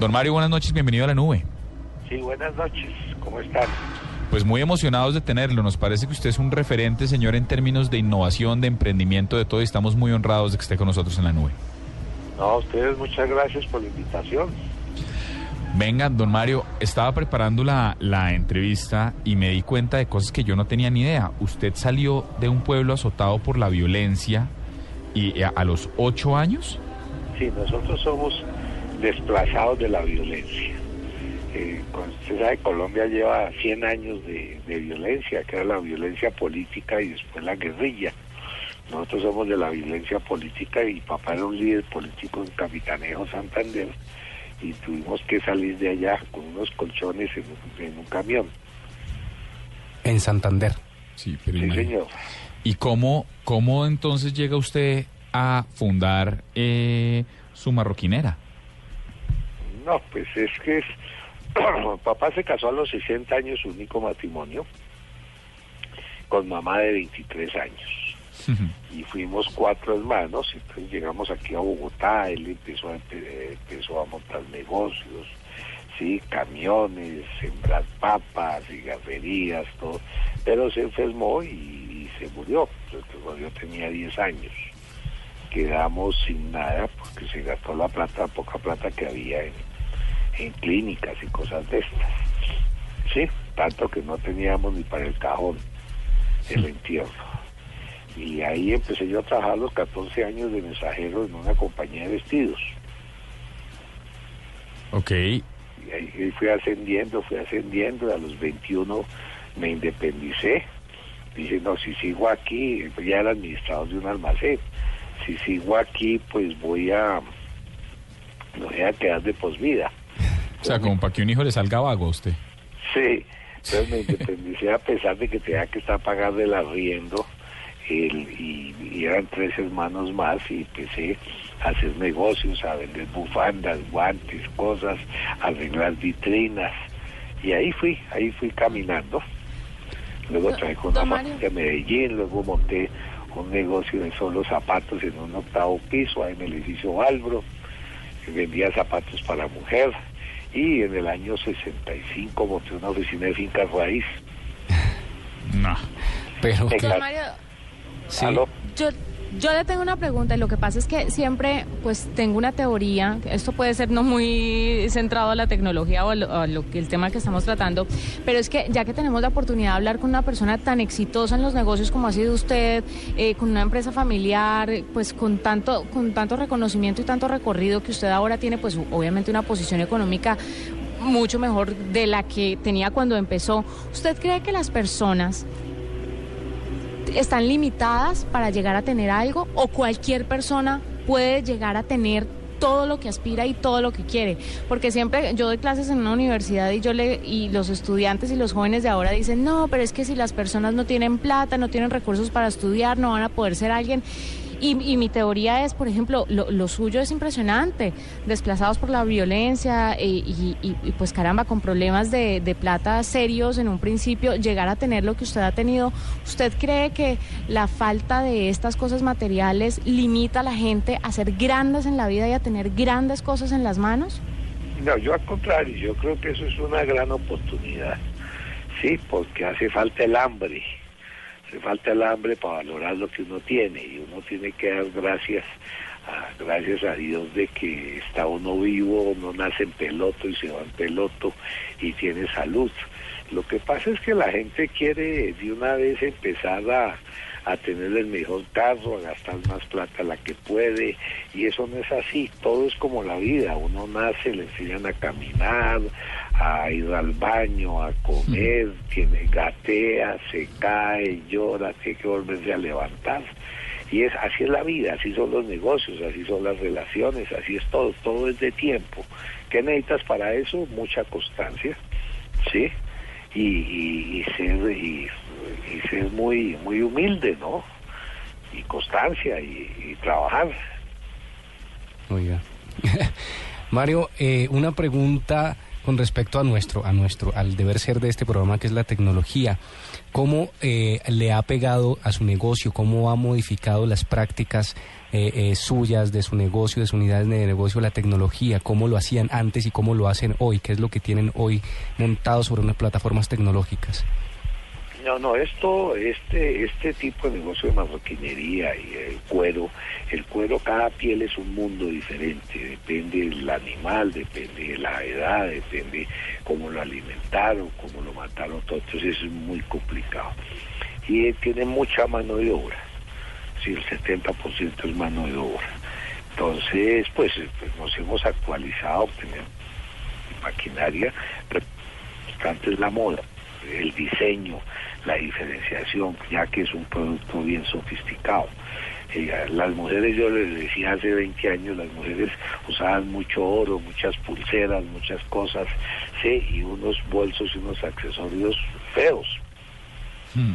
Don Mario, buenas noches, bienvenido a la nube. Sí, buenas noches, ¿cómo están? Pues muy emocionados de tenerlo. Nos parece que usted es un referente, señor, en términos de innovación, de emprendimiento, de todo, y estamos muy honrados de que esté con nosotros en la nube. No, a ustedes muchas gracias por la invitación. Venga, don Mario, estaba preparando la, la entrevista y me di cuenta de cosas que yo no tenía ni idea. Usted salió de un pueblo azotado por la violencia y a, a los ocho años. Sí, nosotros somos desplazados de la violencia. Eh, usted sabe, Colombia lleva 100 años de, de violencia, que era la violencia política y después la guerrilla. Nosotros somos de la violencia política y papá era un líder político en Capitanejo Santander y tuvimos que salir de allá con unos colchones en, un- en un camión. En Santander. Sí, pero Sí, señor. ¿Y cómo, cómo entonces llega usted a fundar eh, su marroquinera? No, pues es que es... papá se casó a los 60 años, su único matrimonio, con mamá de 23 años. Y fuimos cuatro hermanos, entonces llegamos aquí a Bogotá, él empezó a, empe- empezó a montar negocios, sí, camiones, sembrar papas, cigarrerías, todo, pero se enfermó y, y se murió, entonces cuando yo tenía 10 años. Quedamos sin nada porque se gastó la plata, poca plata que había en, en clínicas y cosas de estas. Sí, tanto que no teníamos ni para el cajón el entierro. Y ahí empecé yo a trabajar los 14 años de mensajero en una compañía de vestidos. Ok, Y ahí fui ascendiendo, fui ascendiendo, a los 21 me independicé. Dije, no, si sigo aquí, ya era administrador de un almacén, si sigo aquí, pues voy a, me voy a quedar de posvida. O sea, como para que un hijo le salga vago a usted. Sí, entonces me independicé a pesar de que tenía que estar pagando el arriendo el, y, y eran tres hermanos más y empecé a hacer negocios, a vender bufandas, guantes, cosas, a arreglar vitrinas. Y ahí fui, ahí fui caminando. Luego traje una fábrica de Medellín, luego monté un negocio de solo zapatos en un octavo piso, ahí en el edificio Valbro, vendía zapatos para mujer y en el año 65 monté una oficina de fincas raíz. No. Pero, Mario, sí, ¿Aló? yo, yo le tengo una pregunta y lo que pasa es que siempre pues tengo una teoría, esto puede ser no muy centrado a la tecnología o a lo, que el tema que estamos tratando, pero es que ya que tenemos la oportunidad de hablar con una persona tan exitosa en los negocios como ha sido usted, eh, con una empresa familiar, pues con tanto, con tanto reconocimiento y tanto recorrido que usted ahora tiene, pues obviamente una posición económica mucho mejor de la que tenía cuando empezó. ¿Usted cree que las personas están limitadas para llegar a tener algo o cualquier persona puede llegar a tener todo lo que aspira y todo lo que quiere, porque siempre yo doy clases en una universidad y yo le y los estudiantes y los jóvenes de ahora dicen, "No, pero es que si las personas no tienen plata, no tienen recursos para estudiar, no van a poder ser alguien." Y, y mi teoría es, por ejemplo, lo, lo suyo es impresionante, desplazados por la violencia eh, y, pues caramba, con problemas de, de plata serios en un principio, llegar a tener lo que usted ha tenido. ¿Usted cree que la falta de estas cosas materiales limita a la gente a ser grandes en la vida y a tener grandes cosas en las manos? No, yo al contrario, yo creo que eso es una gran oportunidad. Sí, porque hace falta el hambre. Hace falta el hambre para valorar lo que uno tiene y uno tiene que dar gracias a, gracias a Dios de que está uno vivo, uno nace en peloto y se va en peloto y tiene salud. Lo que pasa es que la gente quiere de una vez empezar a, a tener el mejor carro, a gastar más plata la que puede, y eso no es así, todo es como la vida, uno nace, le enseñan a caminar, a ir al baño, a comer, tiene gatea, se cae, llora, tiene que volverse a levantar. Y es así es la vida, así son los negocios, así son las relaciones, así es todo, todo es de tiempo. ¿Qué necesitas para eso? Mucha constancia, ¿sí? Y, y, ser y, y ser muy muy humilde, ¿no? Y constancia y, y trabajar. Oiga. Mario, eh, una pregunta con respecto a nuestro, a nuestro, al deber ser de este programa que es la tecnología. ¿Cómo eh, le ha pegado a su negocio? ¿Cómo ha modificado las prácticas eh, eh, suyas, de su negocio, de su unidad de negocio, la tecnología? ¿Cómo lo hacían antes y cómo lo hacen hoy? ¿Qué es lo que tienen hoy montado sobre unas plataformas tecnológicas? No, no, esto, este, este tipo de negocio de marroquinería y el cuero, el cuero, cada piel es un mundo diferente, depende del animal, depende de la edad, depende cómo lo alimentaron, cómo lo mataron, todo, entonces es muy complicado. Y tiene mucha mano de obra, si el 70% es mano de obra. Entonces, pues, pues nos hemos actualizado, tenemos maquinaria, pero antes la moda, el diseño, la diferenciación, ya que es un producto bien sofisticado. Eh, las mujeres, yo les decía hace 20 años, las mujeres usaban mucho oro, muchas pulseras, muchas cosas, sí, y unos bolsos y unos accesorios feos. Hmm.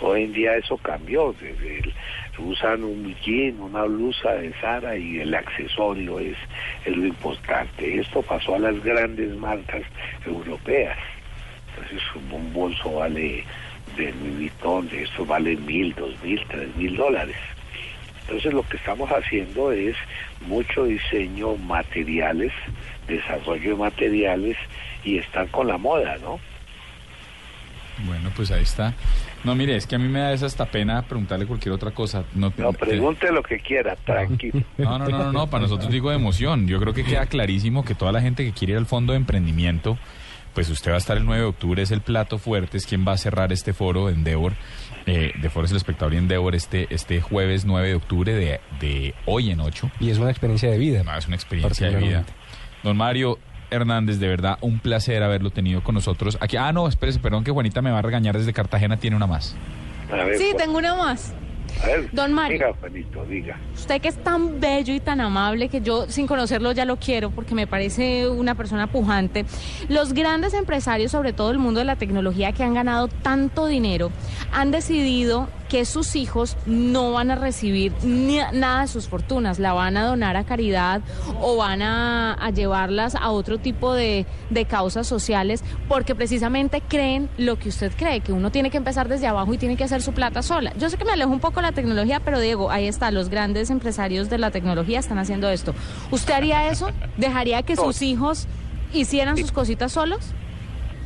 Hoy en día eso cambió, desde el- usan un jean, una blusa de Sara y el accesorio es, es lo importante. Esto pasó a las grandes marcas europeas. Entonces un bolso vale de Louis Vuitton, de esto vale mil, dos mil, tres mil dólares. Entonces lo que estamos haciendo es mucho diseño, materiales, desarrollo de materiales y estar con la moda, ¿no? Bueno, pues ahí está. No, mire, es que a mí me da esa hasta pena preguntarle cualquier otra cosa. No, No, pregunte lo que quiera, tranquilo. No, no, no, no, no, para nosotros digo de emoción. Yo creo que queda clarísimo que toda la gente que quiere ir al fondo de emprendimiento, pues usted va a estar el 9 de octubre, es el plato fuerte, es quien va a cerrar este foro de Endeavor, eh, de Foros el Espectador y Endeavor este, este jueves 9 de octubre de, de hoy en 8. Y es una experiencia de vida. No, es una experiencia de vida. Don Mario Hernández, de verdad, un placer haberlo tenido con nosotros. Aquí, ah, no, espérese, perdón que Juanita me va a regañar desde Cartagena, tiene una más. Ver, Sí, tengo una más. A ver, Don Mario. Diga, Juanito, diga. Usted que es tan bello y tan amable que yo sin conocerlo ya lo quiero porque me parece una persona pujante. Los grandes empresarios, sobre todo el mundo de la tecnología que han ganado tanto dinero, han decidido que sus hijos no van a recibir ni- nada de sus fortunas, la van a donar a caridad o van a, a llevarlas a otro tipo de, de causas sociales porque precisamente creen lo que usted cree, que uno tiene que empezar desde abajo y tiene que hacer su plata sola. Yo sé que me alejo un poco de la tecnología, pero Diego, ahí está, los grandes empresarios de la tecnología están haciendo esto. ¿Usted haría eso? ¿Dejaría que sus hijos hicieran sus cositas solos?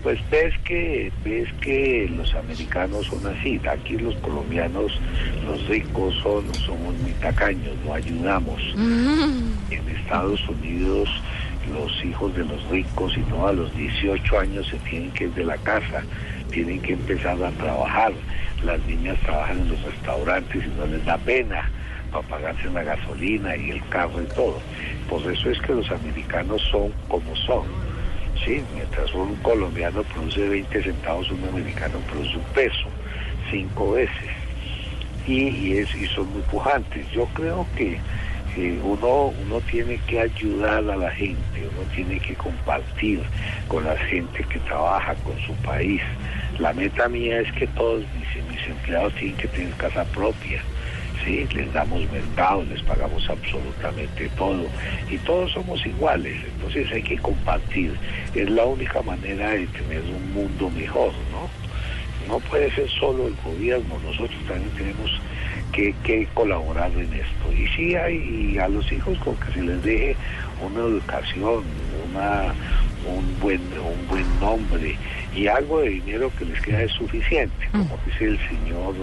Pues ves que ves que los americanos son así, aquí los colombianos, los ricos son, somos muy tacaños, no ayudamos. En Estados Unidos los hijos de los ricos y no a los 18 años se tienen que ir de la casa, tienen que empezar a trabajar. Las niñas trabajan en los restaurantes y no les da pena para pagarse la gasolina y el carro y todo. Por eso es que los americanos son como son. Sí, mientras un colombiano produce 20 centavos, un americano produce un peso, cinco veces. Y, y es, y son muy pujantes. Yo creo que eh, uno, uno tiene que ayudar a la gente, uno tiene que compartir con la gente que trabaja con su país. La meta mía es que todos mis, mis empleados tienen que tener casa propia. Sí, les damos mercado, les pagamos absolutamente todo. Y todos somos iguales, entonces hay que compartir, es la única manera de tener un mundo mejor, ¿no? No puede ser solo el gobierno, nosotros también tenemos que, que colaborar en esto. Y sí hay y a los hijos con que se les deje una educación, una, un, buen, un buen nombre. Y algo de dinero que les queda es suficiente, como dice el señor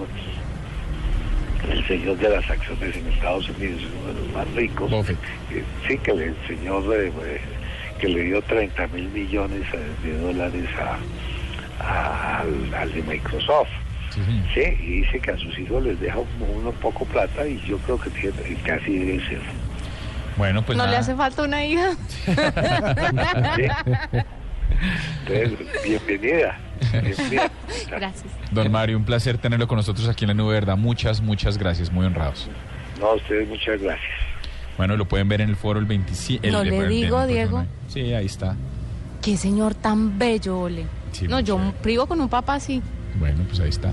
el señor de las acciones en Estados Unidos es uno de los más ricos. Buffett. Eh, sí, que el señor eh, que le dio 30 mil millones de dólares a, a- al, al de Microsoft. Sí, y dice que a sus hijos les deja un, uno poco plata y yo creo que, tiene, así debe ser. Bueno, pues ¿No le hace falta una hija? ¿sí? Entonces, bienvenida. bienvenida. Gracias. Don Mario, un placer tenerlo con nosotros aquí en la nube, ¿verdad? Muchas, muchas gracias, muy honrados. No, a ustedes muchas gracias. Bueno, lo pueden ver en el foro el 25. No le digo, Diego. Sí, ahí está. Qué señor tan bello, Ole. Sí, no, yo privo con un papá así. Bueno, pues ahí está.